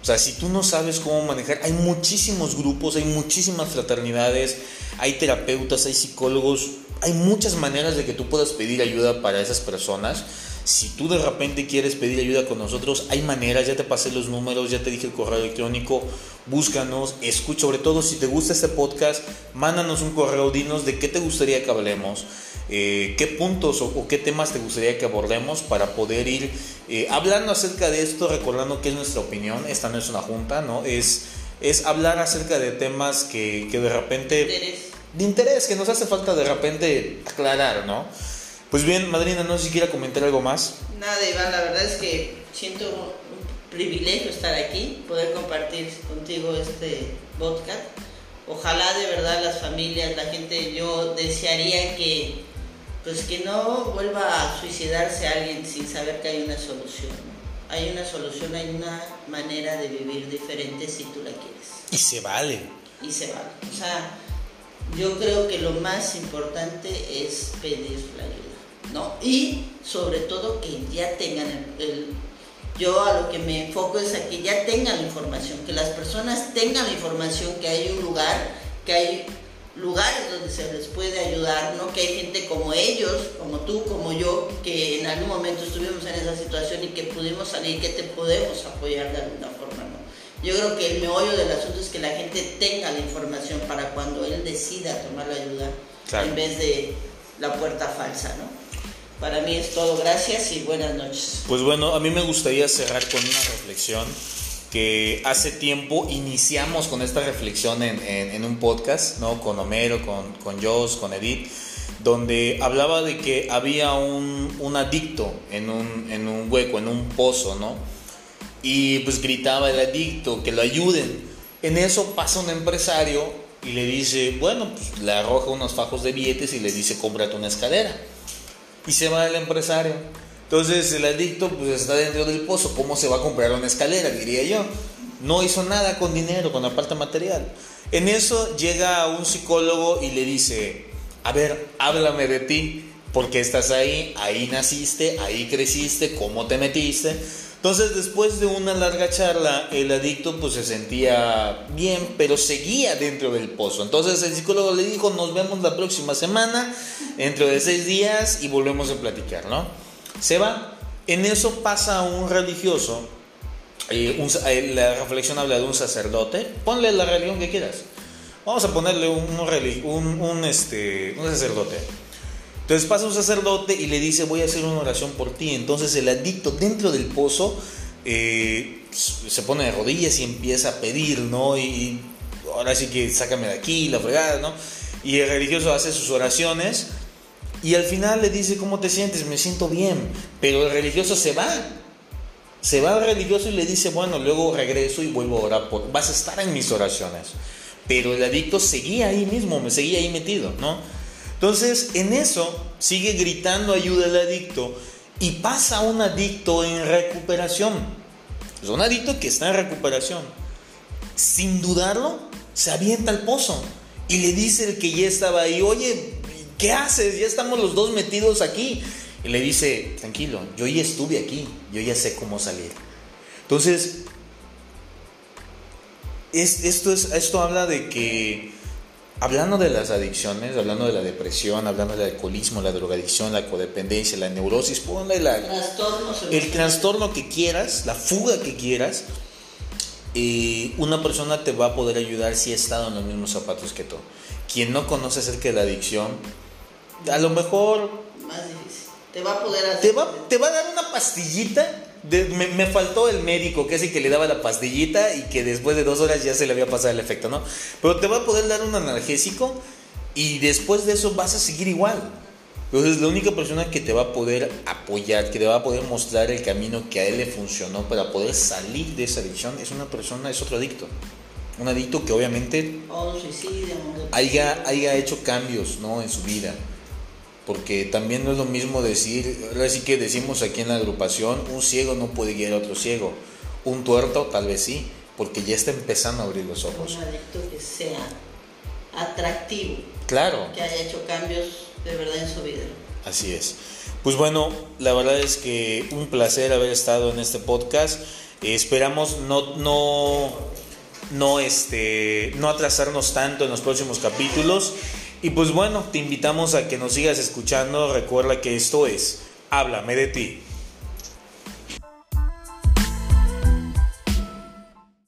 o sea, si tú no sabes cómo manejar, hay muchísimos grupos, hay muchísimas fraternidades, hay terapeutas, hay psicólogos, hay muchas maneras de que tú puedas pedir ayuda para esas personas. Si tú de repente quieres pedir ayuda con nosotros, hay maneras, ya te pasé los números, ya te dije el correo electrónico, búscanos, escucha, sobre todo si te gusta este podcast, mándanos un correo, dinos de qué te gustaría que hablemos. Eh, qué puntos o, qué temas te gustaría que abordemos para poder ir eh, hablando acerca de esto, recordando que es nuestra opinión, esta no es una junta, ¿no? Es, es hablar acerca de temas que, que de repente... De interés, que nos hace falta de repente aclarar, ¿no? Pues bien, Madrina, no sé si quiera comentar algo más. Nada, Iván, la verdad es que siento privilegio estar aquí, poder compartir contigo este podcast. Ojalá de verdad las familias, la gente, yo desearía que pues que no vuelva a suicidarse alguien sin saber que hay una solución. Hay una solución, hay una manera de vivir diferente si tú la quieres. Y se vale. Y se vale. O sea, yo creo que lo más importante es pedir la ayuda, ¿no? Y sobre todo que ya tengan el, yo a lo que me enfoco es a que ya tengan la información, que las personas tengan la información, que hay un lugar, que hay lugares donde se les puede ayudar, ¿no? Que hay gente como ellos, como tú, como yo, que en algún momento estuvimos en esa situación y que pudimos salir, que te podemos apoyar de alguna forma, ¿no? Yo creo que el meollo del asunto es que la gente tenga la información para cuando él decida tomar la ayuda, en vez de la puerta falsa, ¿no? Para mí es todo, gracias y buenas noches. Pues bueno, a mí me gustaría cerrar con una reflexión que hace tiempo iniciamos con esta reflexión en, un podcast, ¿no? Con Homero, con, con Joss, con Edith, donde hablaba de que había un, adicto en un, en un, hueco, en un pozo, ¿no? Y pues gritaba el adicto, que lo ayuden. En eso pasa un empresario y le dice, bueno, pues le arroja unos fajos de billetes y le dice, cómprate una escalera. Y se va el empresario Entonces el adicto pues está dentro del pozo, ¿cómo se va a comprar una escalera? Diría yo. No hizo nada con dinero, con la parte material. En eso llega un psicólogo y le dice, a ver, háblame de ti, porque estás ahí, ahí naciste, ahí creciste, cómo te metiste. Entonces, después de una larga charla, el adicto pues se sentía bien, pero seguía dentro del pozo. Entonces el psicólogo le dijo, nos vemos la próxima semana, dentro de seis días, y volvemos a platicar, ¿no? Se va. En eso pasa un religioso, eh, eh, la reflexión habla de un sacerdote, ponle la religión que quieras. Vamos a ponerle un, un, un, este, un sacerdote. Entonces pasa un sacerdote y le dice, voy a hacer una oración por ti. Entonces el adicto dentro del pozo eh, se pone de rodillas y empieza a pedir, ¿no? Y, ahora sí que sácame de aquí, la fregada, ¿no? Y el religioso hace sus oraciones y al final le dice, ¿cómo te sientes? Me siento bien. Pero el religioso se va. Se va el religioso y le dice, bueno, luego regreso y vuelvo a orar. Vas a estar en mis oraciones. Pero el adicto seguía ahí mismo, me seguía ahí metido, ¿no? Entonces, en eso sigue gritando ayuda el adicto y pasa un adicto en recuperación. Es un adicto que está en recuperación. Sin dudarlo, se avienta al pozo y le dice el que ya estaba ahí, oye, ¿qué haces? Ya estamos los dos metidos aquí. Y le dice, tranquilo, yo ya estuve aquí, yo ya sé cómo salir. Entonces, esto, es, esto habla de que Hablando de las adicciones, hablando de la depresión, hablando del alcoholismo, la drogadicción, la codependencia, la neurosis, ponle la, el trastorno que quieras, la fuga que quieras, eh, una persona te va a poder ayudar si ha estado en los mismos zapatos que tú. Quien no conoce acerca de la adicción, a lo mejor... Más difícil. Te va a poder hacer... Te va, te va a dar una pastillita me, faltó el médico que es el que le daba la pastillita y que después de dos horas ya se le había pasado el efecto, ¿no? Pero te va a poder dar un analgésico y después de eso vas a seguir igual. Entonces la única persona que te va a poder apoyar, que te va a poder mostrar el camino que a él le funcionó para poder salir de esa adicción es una persona, es otro adicto. Un adicto que obviamente haya, haya hecho cambios ¿no? en su vida porque también no es lo mismo decir, ahora sí que decimos aquí en la agrupación, un ciego no puede guiar a otro ciego, un tuerto tal vez sí, porque ya está empezando a abrir los ojos. Un adicto que sea atractivo. Claro. Que haya hecho cambios de verdad en su vida. Así es. Pues bueno, la verdad es que un placer haber estado en este podcast. esperamos no, no, no, este, no atrasarnos tanto en los próximos capítulos. Y pues bueno, te invitamos a que nos sigas escuchando. Recuerda que esto es Háblame de ti.